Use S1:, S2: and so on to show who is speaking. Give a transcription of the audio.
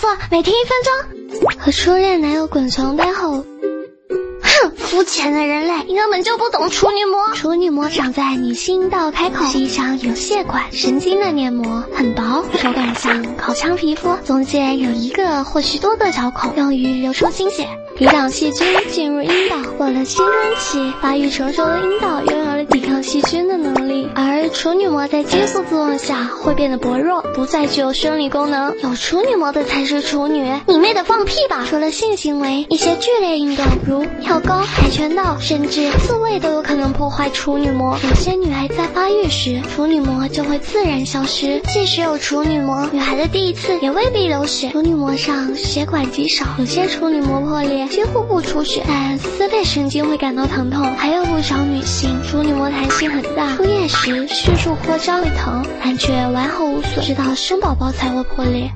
S1: 做，每天一分钟。和初恋男友滚床单后。哼，肤浅的人类，你根本就不懂处女膜。处女膜长在女性阴道开口，是一张有血管、神经的黏膜，很薄，手感像口腔皮肤，中间有一个或许多个小孔，用于流出精血。抵挡细菌进入阴道。过了青春期，发育成熟的阴道拥有了抵抗细菌的能力，而处女膜在激素作用下会变得薄弱，不再具有生理功能。有处女膜的才是处女，你妹的放屁吧！除了性行为，一些剧烈运动如跳高、跆拳道，甚至自慰都有可能破坏处女膜。有些女孩在发育时，处女膜就会自然消失。即使有处女膜，女孩的第一次也未必流血。处女膜上血管极少，有些处女膜破裂。几乎不出血，但撕裂神经会感到疼痛。还有不少女性处女膜弹性很大，出液时迅速扩张会疼，但却完好无损，直到生宝宝才会破裂。